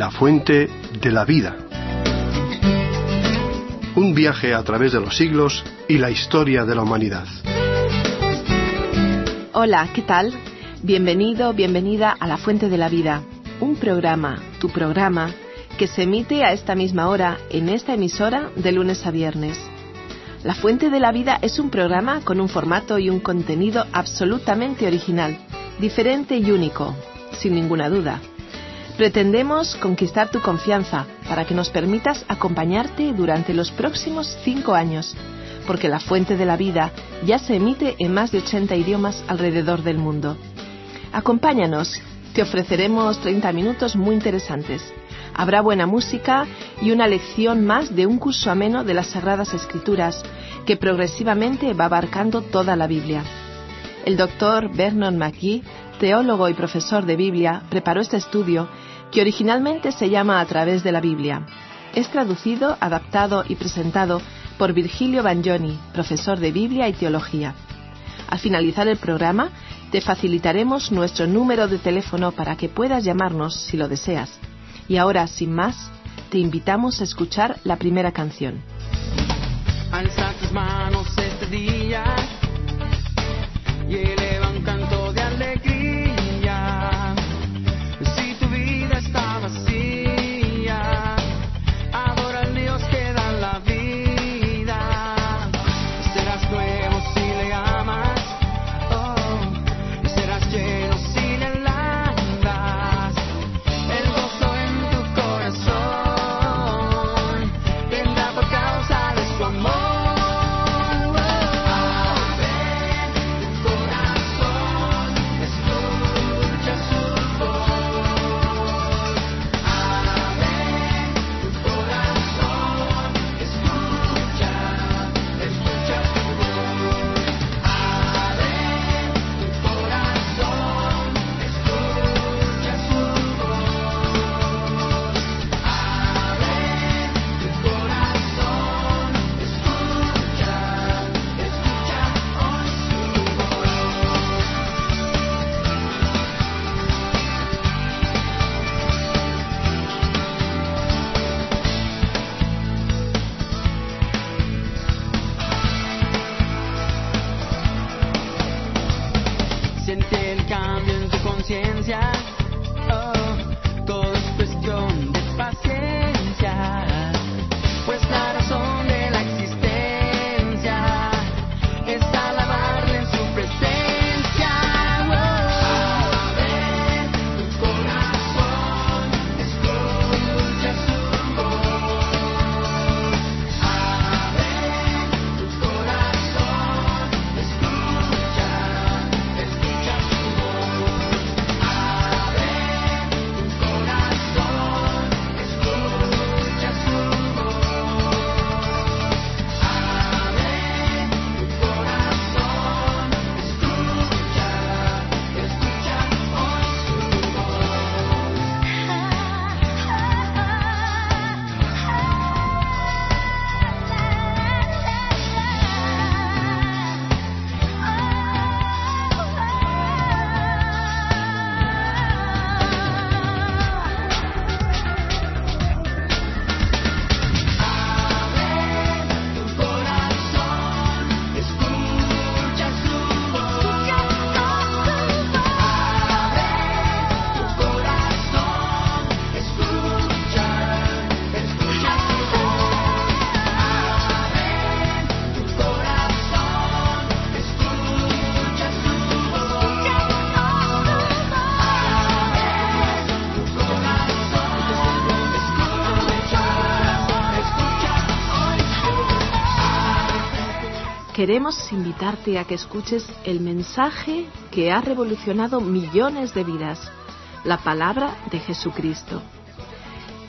La fuente de la vida. Un viaje a través de los siglos y la historia de la humanidad. Hola, ¿qué tal? Bienvenido, bienvenida a La Fuente de la Vida, un programa, tu programa, que se emite a esta misma hora en esta emisora de lunes a viernes. La Fuente de la Vida es un programa con un formato y un contenido absolutamente original, diferente y único, sin ninguna duda. Pretendemos conquistar tu confianza para que nos permitas acompañarte durante los próximos cinco años, porque La Fuente de la Vida ya se emite en más de 80 idiomas alrededor del mundo. Acompáñanos, te ofreceremos 30 minutos muy interesantes. Habrá buena música y una lección más de un curso ameno de las Sagradas Escrituras que progresivamente va abarcando toda la Biblia. El doctor Vernon McGee, teólogo y profesor de Biblia, preparó este estudio que originalmente se llama A través de la Biblia. Es traducido, adaptado y presentado por Virgilio Bagnoni, profesor de Biblia y Teología. Al finalizar el programa, te facilitaremos nuestro número de teléfono para que puedas llamarnos si lo deseas. Y ahora, sin más, te invitamos a escuchar la primera canción. Este causa de Queremos invitarte a que escuches el mensaje que ha revolucionado millones de vidas, la palabra de Jesucristo.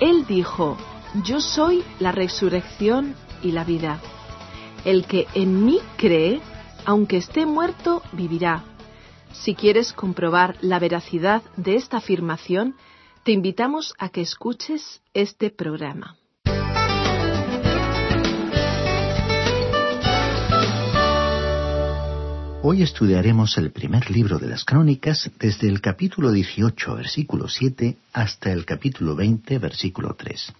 Él dijo, yo soy la resurrección y la vida. El que en mí cree, aunque esté muerto, vivirá. Si quieres comprobar la veracidad de esta afirmación, te invitamos a que escuches este programa. Hoy estudiaremos el primer libro de las Crónicas desde el capítulo 18, versículo 7, hasta el capítulo 20, versículo 3.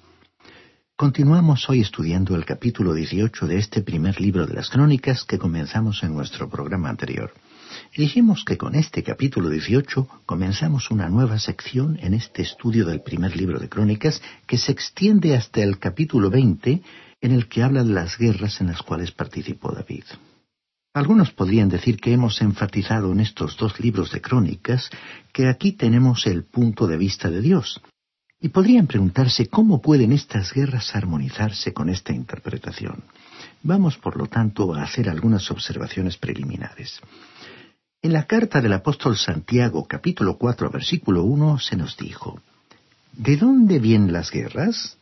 Continuamos hoy estudiando el capítulo 18 de este primer libro de las Crónicas que comenzamos en nuestro programa anterior. Dijimos que con este capítulo 18 comenzamos una nueva sección en este estudio del primer libro de Crónicas que se extiende hasta el capítulo 20 en el que habla de las guerras en las cuales participó David. Algunos podrían decir que hemos enfatizado en estos dos libros de crónicas que aquí tenemos el punto de vista de Dios. Y podrían preguntarse cómo pueden estas guerras armonizarse con esta interpretación. Vamos, por lo tanto, a hacer algunas observaciones preliminares. En la carta del apóstol Santiago, capítulo 4, versículo 1, se nos dijo, ¿De dónde vienen las guerras?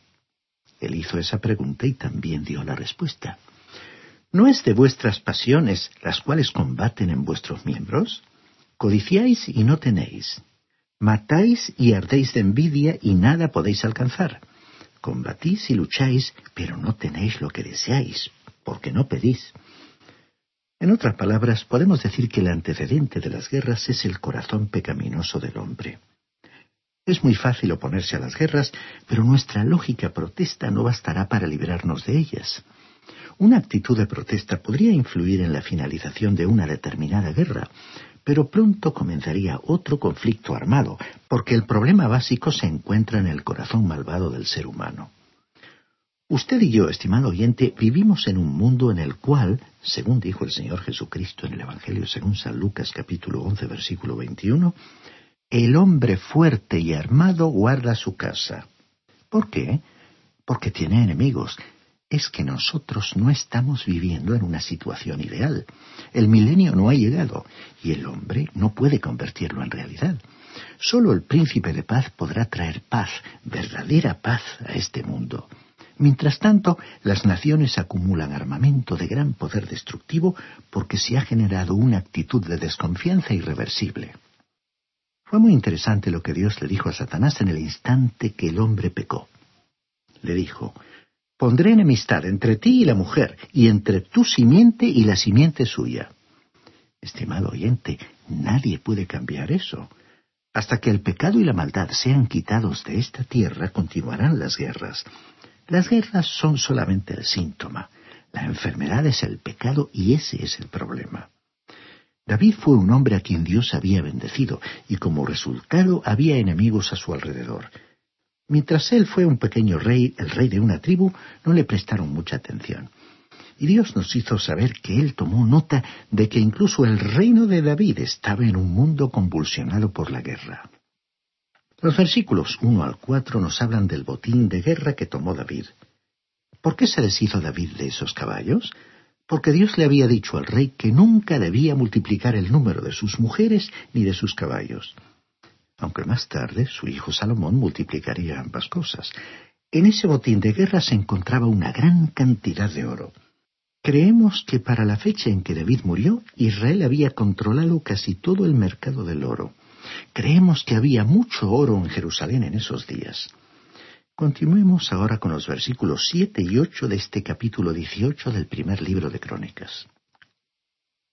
Él hizo esa pregunta y también dio la respuesta. ¿No es de vuestras pasiones las cuales combaten en vuestros miembros? Codiciáis y no tenéis. Matáis y ardéis de envidia y nada podéis alcanzar. Combatís y lucháis, pero no tenéis lo que deseáis, porque no pedís. En otras palabras, podemos decir que el antecedente de las guerras es el corazón pecaminoso del hombre. Es muy fácil oponerse a las guerras, pero nuestra lógica protesta no bastará para librarnos de ellas. Una actitud de protesta podría influir en la finalización de una determinada guerra, pero pronto comenzaría otro conflicto armado, porque el problema básico se encuentra en el corazón malvado del ser humano. Usted y yo, estimado oyente, vivimos en un mundo en el cual, según dijo el Señor Jesucristo en el Evangelio según San Lucas capítulo 11 versículo 21, el hombre fuerte y armado guarda su casa. ¿Por qué? Porque tiene enemigos, es que nosotros no estamos viviendo en una situación ideal. El milenio no ha llegado y el hombre no puede convertirlo en realidad. Solo el príncipe de paz podrá traer paz, verdadera paz a este mundo. Mientras tanto, las naciones acumulan armamento de gran poder destructivo porque se ha generado una actitud de desconfianza irreversible. Fue muy interesante lo que Dios le dijo a Satanás en el instante que el hombre pecó. Le dijo, Pondré enemistad entre ti y la mujer, y entre tu simiente y la simiente suya. Estimado oyente, nadie puede cambiar eso. Hasta que el pecado y la maldad sean quitados de esta tierra, continuarán las guerras. Las guerras son solamente el síntoma. La enfermedad es el pecado y ese es el problema. David fue un hombre a quien Dios había bendecido, y como resultado había enemigos a su alrededor. Mientras él fue un pequeño rey, el rey de una tribu, no le prestaron mucha atención. Y Dios nos hizo saber que él tomó nota de que incluso el reino de David estaba en un mundo convulsionado por la guerra. Los versículos 1 al 4 nos hablan del botín de guerra que tomó David. ¿Por qué se deshizo David de esos caballos? Porque Dios le había dicho al rey que nunca debía multiplicar el número de sus mujeres ni de sus caballos aunque más tarde su hijo Salomón multiplicaría ambas cosas. En ese botín de guerra se encontraba una gran cantidad de oro. Creemos que para la fecha en que David murió, Israel había controlado casi todo el mercado del oro. Creemos que había mucho oro en Jerusalén en esos días. Continuemos ahora con los versículos 7 y 8 de este capítulo 18 del primer libro de Crónicas.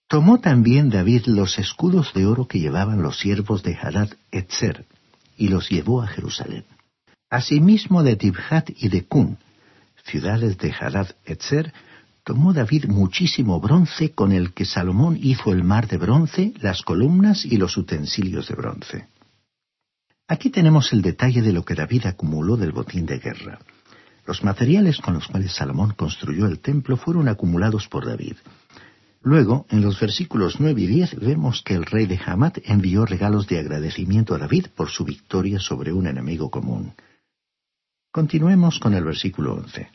Tomó también David los escudos de oro que llevaban los siervos de Hadad Etzer, y los llevó a Jerusalén. Asimismo de Tibhat y de Kun, ciudades de Hadad Etzer, tomó David muchísimo bronce con el que Salomón hizo el mar de bronce, las columnas y los utensilios de bronce. Aquí tenemos el detalle de lo que David acumuló del botín de guerra. Los materiales con los cuales Salomón construyó el templo fueron acumulados por David. Luego, en los versículos 9 y 10, vemos que el rey de Hamat envió regalos de agradecimiento a David por su victoria sobre un enemigo común. Continuemos con el versículo 11.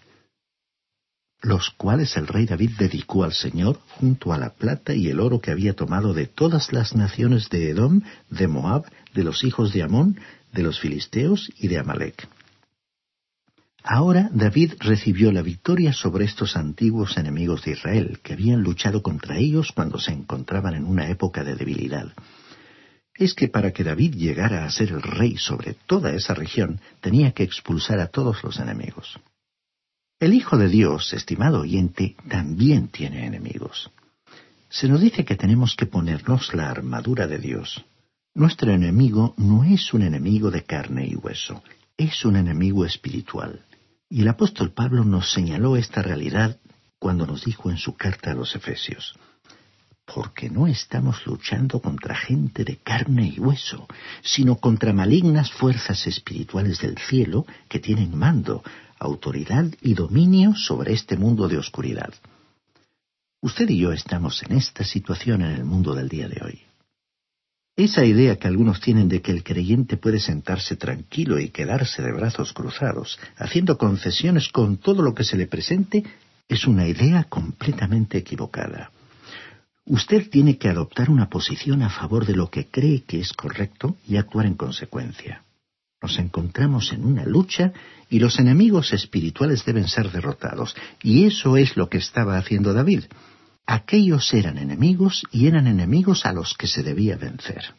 Los cuales el rey David dedicó al Señor junto a la plata y el oro que había tomado de todas las naciones de Edom, de Moab, de los hijos de Amón, de los filisteos y de Amalek. Ahora David recibió la victoria sobre estos antiguos enemigos de Israel, que habían luchado contra ellos cuando se encontraban en una época de debilidad. Es que para que David llegara a ser el rey sobre toda esa región, tenía que expulsar a todos los enemigos. El Hijo de Dios, estimado oyente, también tiene enemigos. se nos dice que tenemos que ponernos la armadura de Dios. Nuestro enemigo no es un enemigo de carne y hueso, es un enemigo espiritual. Y el apóstol Pablo nos señaló esta realidad cuando nos dijo en su carta a los Efesios, porque no estamos luchando contra gente de carne y hueso, sino contra malignas fuerzas espirituales del cielo que tienen mando, autoridad y dominio sobre este mundo de oscuridad. Usted y yo estamos en esta situación en el mundo del día de hoy. Esa idea que algunos tienen de que el creyente puede sentarse tranquilo y quedarse de brazos cruzados, haciendo concesiones con todo lo que se le presente, es una idea completamente equivocada. Usted tiene que adoptar una posición a favor de lo que cree que es correcto y actuar en consecuencia. Nos encontramos en una lucha y los enemigos espirituales deben ser derrotados. Y eso es lo que estaba haciendo David. Aquellos eran enemigos y eran enemigos a los que se debía vencer.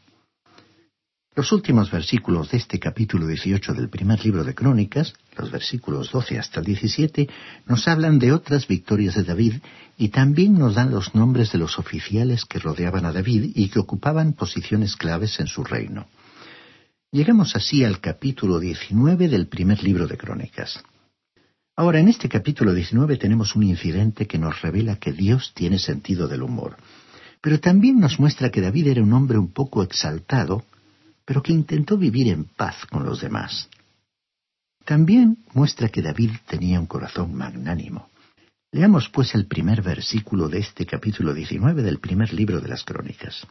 Los últimos versículos de este capítulo 18 del primer libro de Crónicas, los versículos 12 hasta el 17, nos hablan de otras victorias de David y también nos dan los nombres de los oficiales que rodeaban a David y que ocupaban posiciones claves en su reino. Llegamos así al capítulo 19 del primer libro de Crónicas. Ahora, en este capítulo 19 tenemos un incidente que nos revela que Dios tiene sentido del humor, pero también nos muestra que David era un hombre un poco exaltado, pero que intentó vivir en paz con los demás. También muestra que David tenía un corazón magnánimo. Leamos pues el primer versículo de este capítulo 19 del primer libro de las Crónicas.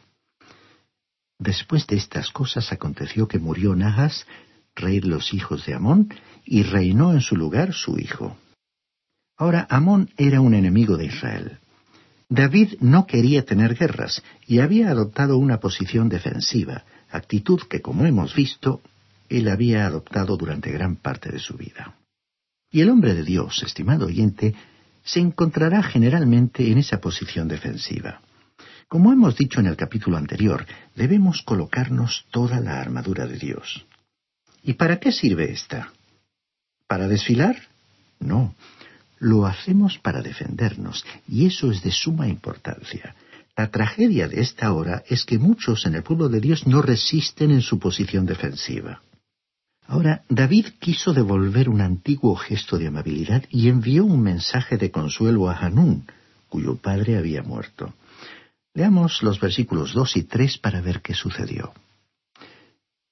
Después de estas cosas aconteció que murió Nahas, de los hijos de Amón, y reinó en su lugar su hijo. Ahora Amón era un enemigo de Israel. David no quería tener guerras y había adoptado una posición defensiva, actitud que, como hemos visto, él había adoptado durante gran parte de su vida. Y el hombre de Dios, estimado oyente, se encontrará generalmente en esa posición defensiva. Como hemos dicho en el capítulo anterior, debemos colocarnos toda la armadura de Dios. ¿Y para qué sirve esta? ¿Para desfilar? No, lo hacemos para defendernos, y eso es de suma importancia. La tragedia de esta hora es que muchos en el pueblo de Dios no resisten en su posición defensiva. Ahora, David quiso devolver un antiguo gesto de amabilidad y envió un mensaje de consuelo a Hanún, cuyo padre había muerto. Leamos los versículos dos y tres para ver qué sucedió.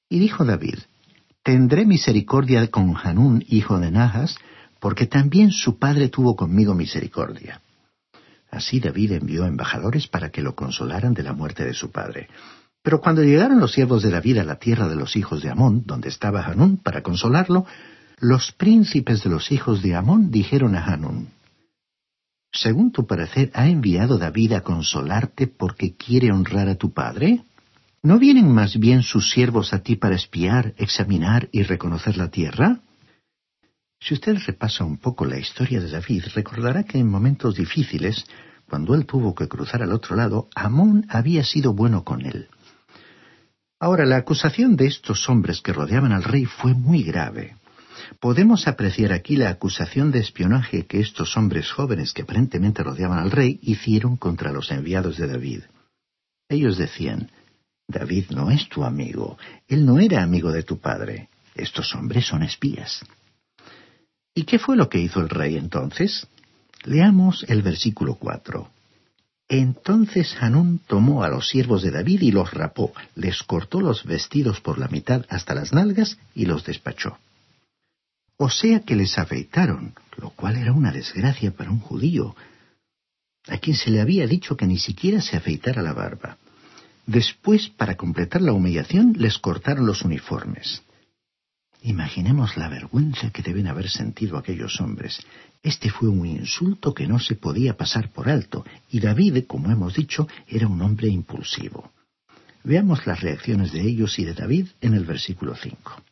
Y dijo David, Tendré misericordia con Hanún, hijo de Nahas, porque también su padre tuvo conmigo misericordia. Así David envió embajadores para que lo consolaran de la muerte de su padre. Pero cuando llegaron los siervos de David a la tierra de los hijos de Amón, donde estaba Hanún, para consolarlo, los príncipes de los hijos de Amón dijeron a Hanún, Según tu parecer, ¿ha enviado David a consolarte porque quiere honrar a tu padre? ¿No vienen más bien sus siervos a ti para espiar, examinar y reconocer la tierra? Si usted repasa un poco la historia de David, recordará que en momentos difíciles, cuando él tuvo que cruzar al otro lado, Amón había sido bueno con él. Ahora, la acusación de estos hombres que rodeaban al rey fue muy grave. Podemos apreciar aquí la acusación de espionaje que estos hombres jóvenes que aparentemente rodeaban al rey hicieron contra los enviados de David. Ellos decían, David no es tu amigo, él no era amigo de tu padre, estos hombres son espías. ¿Y qué fue lo que hizo el rey entonces? Leamos el versículo cuatro. Entonces Hanún tomó a los siervos de David y los rapó, les cortó los vestidos por la mitad hasta las nalgas y los despachó. O sea que les afeitaron, lo cual era una desgracia para un judío, a quien se le había dicho que ni siquiera se afeitara la barba. Después, para completar la humillación, les cortaron los uniformes. Imaginemos la vergüenza que deben haber sentido aquellos hombres. Este fue un insulto que no se podía pasar por alto, y David, como hemos dicho, era un hombre impulsivo. Veamos las reacciones de ellos y de David en el versículo 5.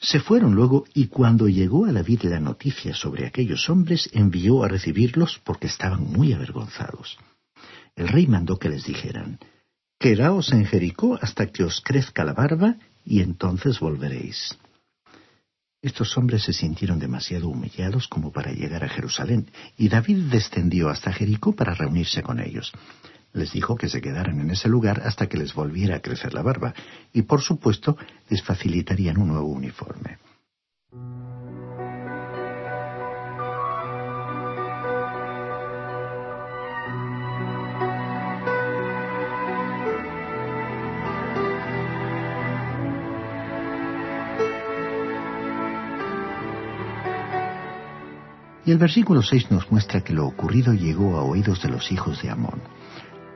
Se fueron luego y cuando llegó a David la noticia sobre aquellos hombres envió a recibirlos porque estaban muy avergonzados. El rey mandó que les dijeran, Quedaos en Jericó hasta que os crezca la barba y entonces volveréis. Estos hombres se sintieron demasiado humillados como para llegar a Jerusalén, y David descendió hasta Jericó para reunirse con ellos. Les dijo que se quedaran en ese lugar hasta que les volviera a crecer la barba, y por supuesto les facilitarían un nuevo uniforme. Y el versículo 6 nos muestra que lo ocurrido llegó a oídos de los hijos de Amón.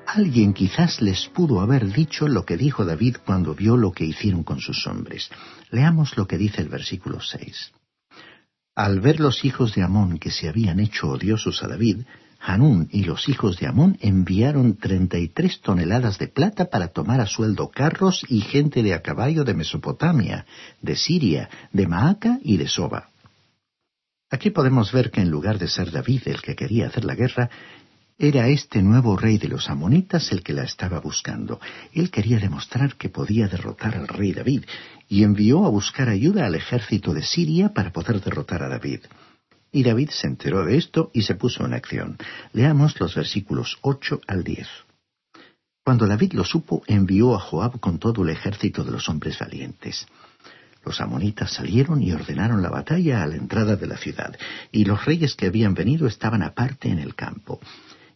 Alguien quizás les pudo haber dicho lo que dijo David cuando vio lo que hicieron con sus hombres. Leamos lo que dice el versículo 6. Al ver los hijos de Amón que se habían hecho odiosos a David, Hanún y los hijos de Amón enviaron treinta y tres toneladas de plata para tomar a sueldo carros y gente de a caballo de Mesopotamia, de Siria, de Maaca y de Soba. Aquí podemos ver que en lugar de ser David el que quería hacer la guerra, era este nuevo rey de los amonitas el que la estaba buscando. Él quería demostrar que podía derrotar al rey David y envió a buscar ayuda al ejército de Siria para poder derrotar a David. Y David se enteró de esto y se puso en acción. Leamos los versículos 8 al 10. Cuando David lo supo, envió a Joab con todo el ejército de los hombres valientes. Los amonitas salieron y ordenaron la batalla a la entrada de la ciudad, y los reyes que habían venido estaban aparte en el campo.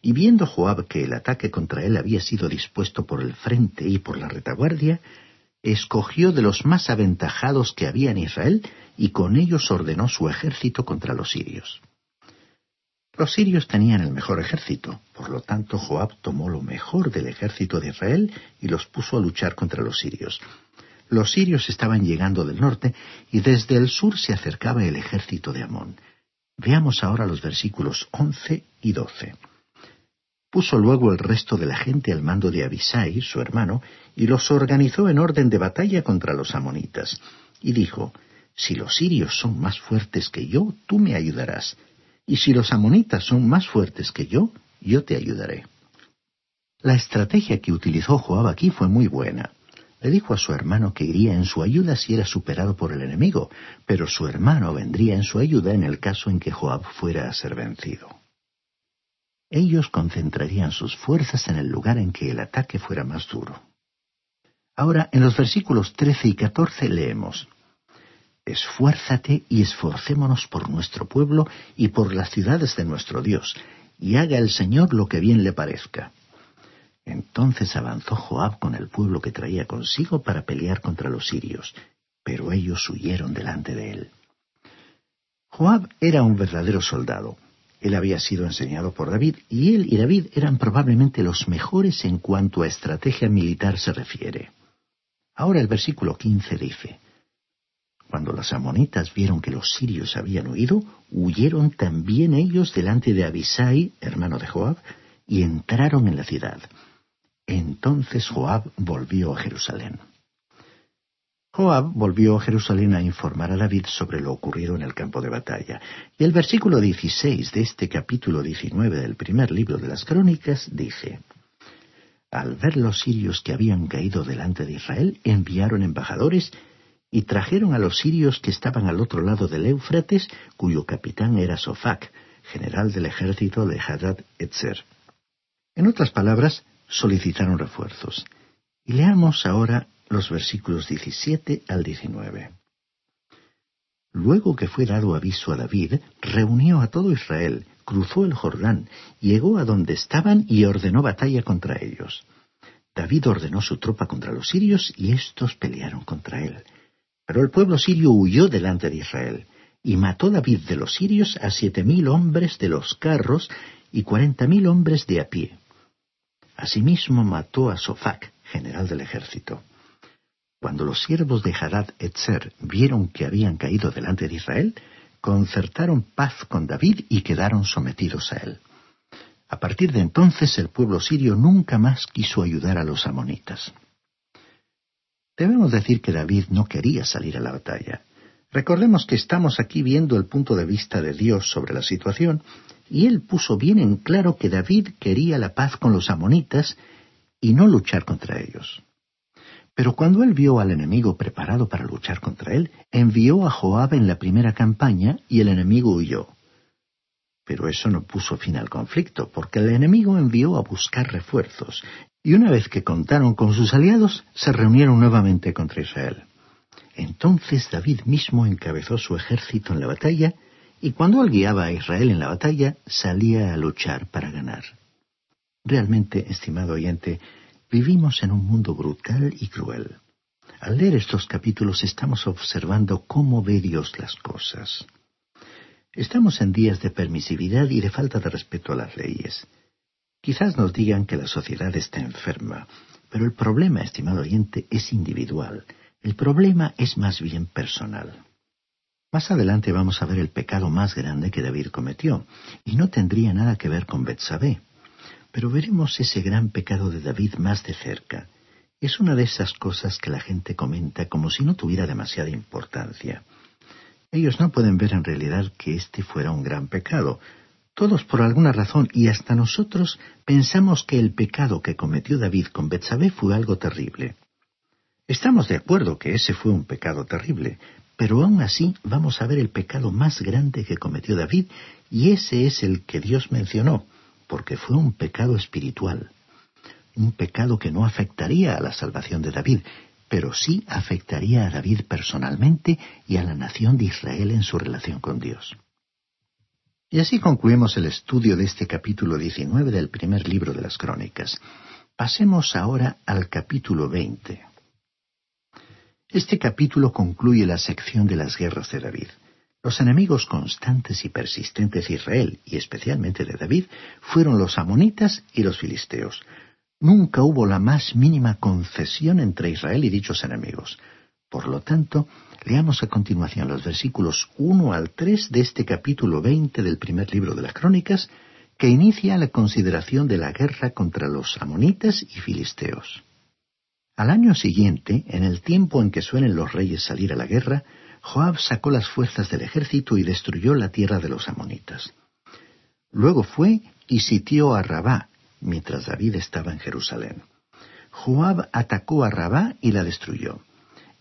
Y viendo Joab que el ataque contra él había sido dispuesto por el frente y por la retaguardia, escogió de los más aventajados que había en Israel y con ellos ordenó su ejército contra los sirios. Los sirios tenían el mejor ejército, por lo tanto Joab tomó lo mejor del ejército de Israel y los puso a luchar contra los sirios. Los sirios estaban llegando del norte y desde el sur se acercaba el ejército de Amón. Veamos ahora los versículos 11 y 12. Puso luego el resto de la gente al mando de Abisai, su hermano, y los organizó en orden de batalla contra los amonitas. Y dijo, Si los sirios son más fuertes que yo, tú me ayudarás. Y si los amonitas son más fuertes que yo, yo te ayudaré. La estrategia que utilizó Joab aquí fue muy buena. Le dijo a su hermano que iría en su ayuda si era superado por el enemigo, pero su hermano vendría en su ayuda en el caso en que Joab fuera a ser vencido. Ellos concentrarían sus fuerzas en el lugar en que el ataque fuera más duro. Ahora, en los versículos 13 y 14 leemos, Esfuérzate y esforcémonos por nuestro pueblo y por las ciudades de nuestro Dios, y haga el Señor lo que bien le parezca. Entonces avanzó Joab con el pueblo que traía consigo para pelear contra los sirios, pero ellos huyeron delante de él. Joab era un verdadero soldado. Él había sido enseñado por David y él y David eran probablemente los mejores en cuanto a estrategia militar se refiere. Ahora el versículo 15 dice, Cuando los amonitas vieron que los sirios habían huido, huyeron también ellos delante de Abisai, hermano de Joab, y entraron en la ciudad. Entonces Joab volvió a Jerusalén. Joab volvió a Jerusalén a informar a David sobre lo ocurrido en el campo de batalla. Y el versículo 16 de este capítulo 19 del primer libro de las Crónicas dice, Al ver los sirios que habían caído delante de Israel, enviaron embajadores y trajeron a los sirios que estaban al otro lado del Éufrates, cuyo capitán era Sofac, general del ejército de Hadad Etzer. En otras palabras, solicitaron refuerzos. Y leamos ahora los versículos 17 al 19. Luego que fue dado aviso a David, reunió a todo Israel, cruzó el Jordán, llegó a donde estaban y ordenó batalla contra ellos. David ordenó su tropa contra los sirios y éstos pelearon contra él. Pero el pueblo sirio huyó delante de Israel, y mató David de los sirios a siete mil hombres de los carros y cuarenta mil hombres de a pie. Asimismo mató a Sofac, general del ejército. Cuando los siervos de Hadad Etzer vieron que habían caído delante de Israel, concertaron paz con David y quedaron sometidos a él. A partir de entonces el pueblo sirio nunca más quiso ayudar a los amonitas. Debemos decir que David no quería salir a la batalla. Recordemos que estamos aquí viendo el punto de vista de Dios sobre la situación, y él puso bien en claro que David quería la paz con los amonitas y no luchar contra ellos. Pero cuando él vio al enemigo preparado para luchar contra él, envió a Joab en la primera campaña y el enemigo huyó. Pero eso no puso fin al conflicto, porque el enemigo envió a buscar refuerzos, y una vez que contaron con sus aliados, se reunieron nuevamente contra Israel. Entonces David mismo encabezó su ejército en la batalla, y cuando él guiaba a Israel en la batalla, salía a luchar para ganar. Realmente, estimado oyente, vivimos en un mundo brutal y cruel. Al leer estos capítulos estamos observando cómo ve Dios las cosas. Estamos en días de permisividad y de falta de respeto a las leyes. Quizás nos digan que la sociedad está enferma, pero el problema, estimado oyente, es individual. El problema es más bien personal. Más adelante vamos a ver el pecado más grande que David cometió, y no tendría nada que ver con Betsabé. Pero veremos ese gran pecado de David más de cerca. Es una de esas cosas que la gente comenta como si no tuviera demasiada importancia. Ellos no pueden ver en realidad que este fuera un gran pecado. Todos por alguna razón y hasta nosotros pensamos que el pecado que cometió David con Betsabé fue algo terrible. Estamos de acuerdo que ese fue un pecado terrible, pero aún así vamos a ver el pecado más grande que cometió David y ese es el que Dios mencionó, porque fue un pecado espiritual. Un pecado que no afectaría a la salvación de David, pero sí afectaría a David personalmente y a la nación de Israel en su relación con Dios. Y así concluimos el estudio de este capítulo 19 del primer libro de las Crónicas. Pasemos ahora al capítulo 20. Este capítulo concluye la sección de las guerras de David. Los enemigos constantes y persistentes de Israel, y especialmente de David, fueron los amonitas y los filisteos. Nunca hubo la más mínima concesión entre Israel y dichos enemigos. Por lo tanto, leamos a continuación los versículos 1 al 3 de este capítulo 20 del primer libro de las Crónicas, que inicia la consideración de la guerra contra los amonitas y filisteos. Al año siguiente, en el tiempo en que suelen los reyes salir a la guerra, Joab sacó las fuerzas del ejército y destruyó la tierra de los amonitas. Luego fue y sitió a Rabá, mientras David estaba en Jerusalén. Joab atacó a Rabá y la destruyó.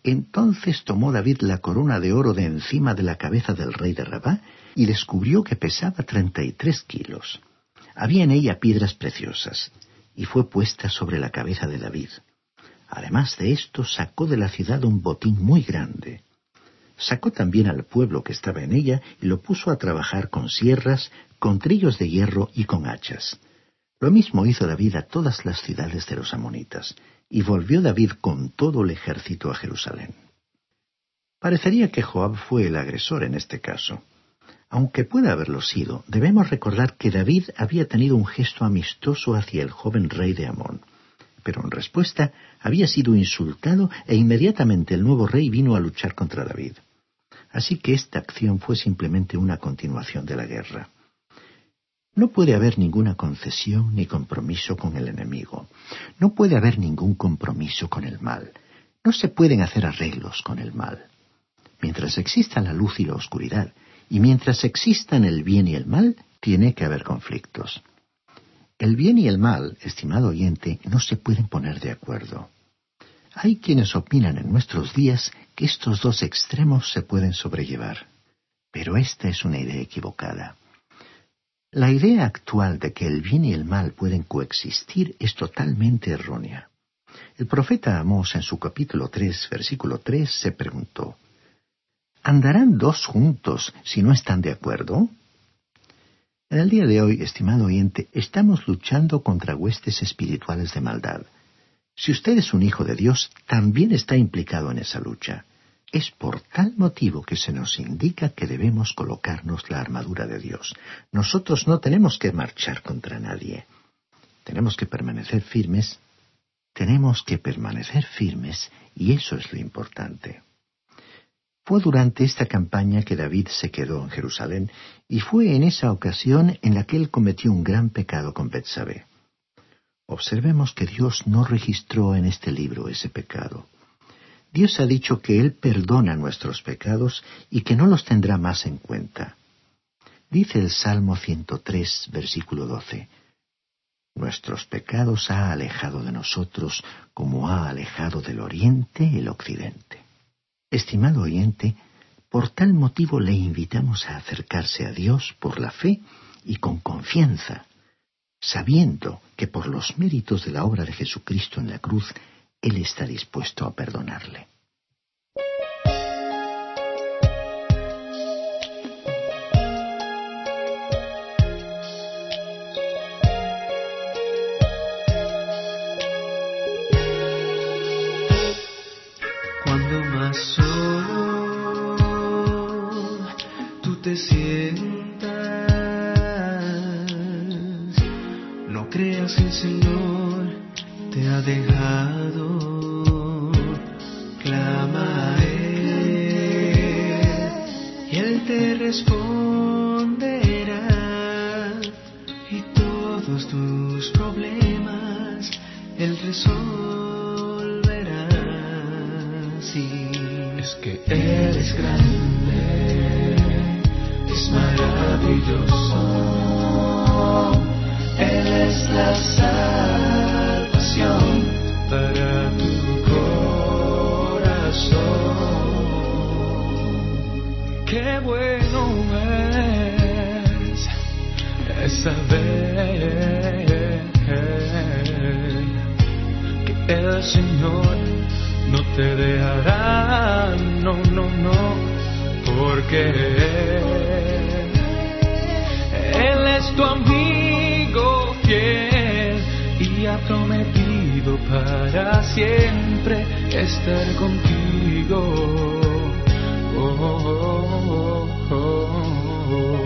Entonces tomó David la corona de oro de encima de la cabeza del rey de Rabá y descubrió que pesaba treinta y tres kilos. Había en ella piedras preciosas, y fue puesta sobre la cabeza de David. Además de esto, sacó de la ciudad un botín muy grande. Sacó también al pueblo que estaba en ella y lo puso a trabajar con sierras, con trillos de hierro y con hachas. Lo mismo hizo David a todas las ciudades de los amonitas, y volvió David con todo el ejército a Jerusalén. Parecería que Joab fue el agresor en este caso. Aunque pueda haberlo sido, debemos recordar que David había tenido un gesto amistoso hacia el joven rey de Amón pero en respuesta había sido insultado e inmediatamente el nuevo rey vino a luchar contra David. Así que esta acción fue simplemente una continuación de la guerra. No puede haber ninguna concesión ni compromiso con el enemigo. No puede haber ningún compromiso con el mal. No se pueden hacer arreglos con el mal. Mientras exista la luz y la oscuridad, y mientras existan el bien y el mal, tiene que haber conflictos. El bien y el mal, estimado oyente, no se pueden poner de acuerdo. Hay quienes opinan en nuestros días que estos dos extremos se pueden sobrellevar, pero esta es una idea equivocada. La idea actual de que el bien y el mal pueden coexistir es totalmente errónea. El profeta Amós en su capítulo 3, versículo 3, se preguntó, ¿Andarán dos juntos si no están de acuerdo? En el día de hoy, estimado oyente, estamos luchando contra huestes espirituales de maldad. Si usted es un hijo de Dios, también está implicado en esa lucha. Es por tal motivo que se nos indica que debemos colocarnos la armadura de Dios. Nosotros no tenemos que marchar contra nadie. Tenemos que permanecer firmes. Tenemos que permanecer firmes y eso es lo importante. Fue durante esta campaña que David se quedó en Jerusalén y fue en esa ocasión en la que él cometió un gran pecado con Betsabé. Observemos que Dios no registró en este libro ese pecado. Dios ha dicho que Él perdona nuestros pecados y que no los tendrá más en cuenta. Dice el Salmo 103, versículo 12, Nuestros pecados ha alejado de nosotros como ha alejado del oriente el occidente. Estimado oyente, por tal motivo le invitamos a acercarse a Dios por la fe y con confianza, sabiendo que por los méritos de la obra de Jesucristo en la cruz, Él está dispuesto a perdonarle. Es que Él es grande, es maravilloso. Él es la salvación para tu corazón. Qué bueno es, es saber que el Señor te dejará, no, no, no, porque Él es tu amigo fiel y ha prometido para siempre estar contigo. Oh, oh, oh,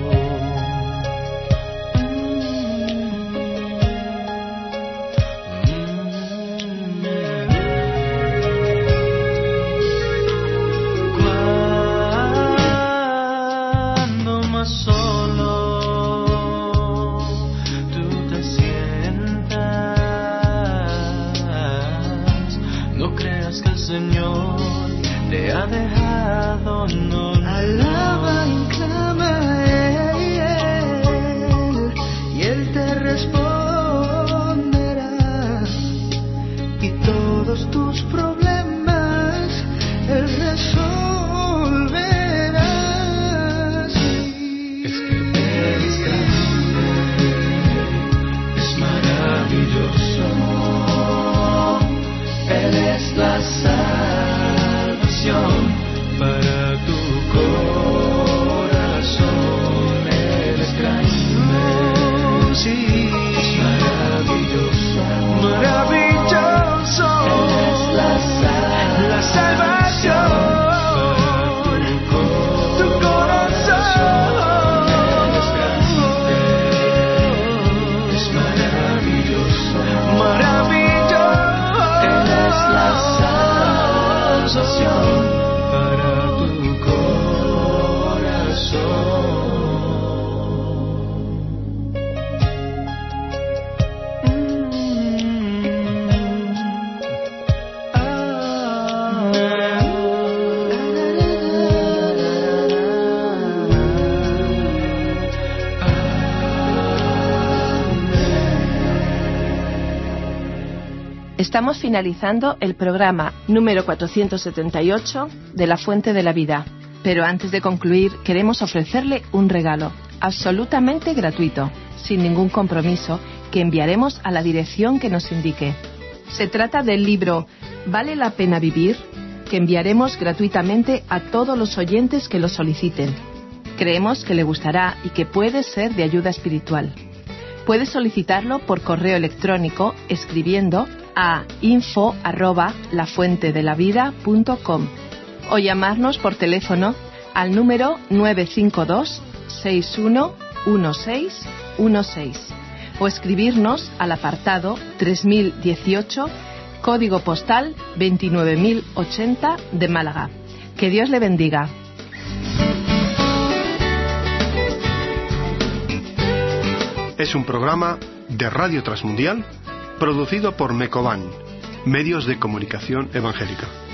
Estamos finalizando el programa número 478 de La Fuente de la Vida. Pero antes de concluir, queremos ofrecerle un regalo absolutamente gratuito, sin ningún compromiso, que enviaremos a la dirección que nos indique. Se trata del libro ¿Vale la pena vivir? que enviaremos gratuitamente a todos los oyentes que lo soliciten. Creemos que le gustará y que puede ser de ayuda espiritual. Puede solicitarlo por correo electrónico escribiendo a info arroba o llamarnos por teléfono al número 952 611616 o escribirnos al apartado 3018 código postal 29080 de Málaga. Que Dios le bendiga. Es un programa de Radio Transmundial producido por Mecoban, Medios de Comunicación Evangélica.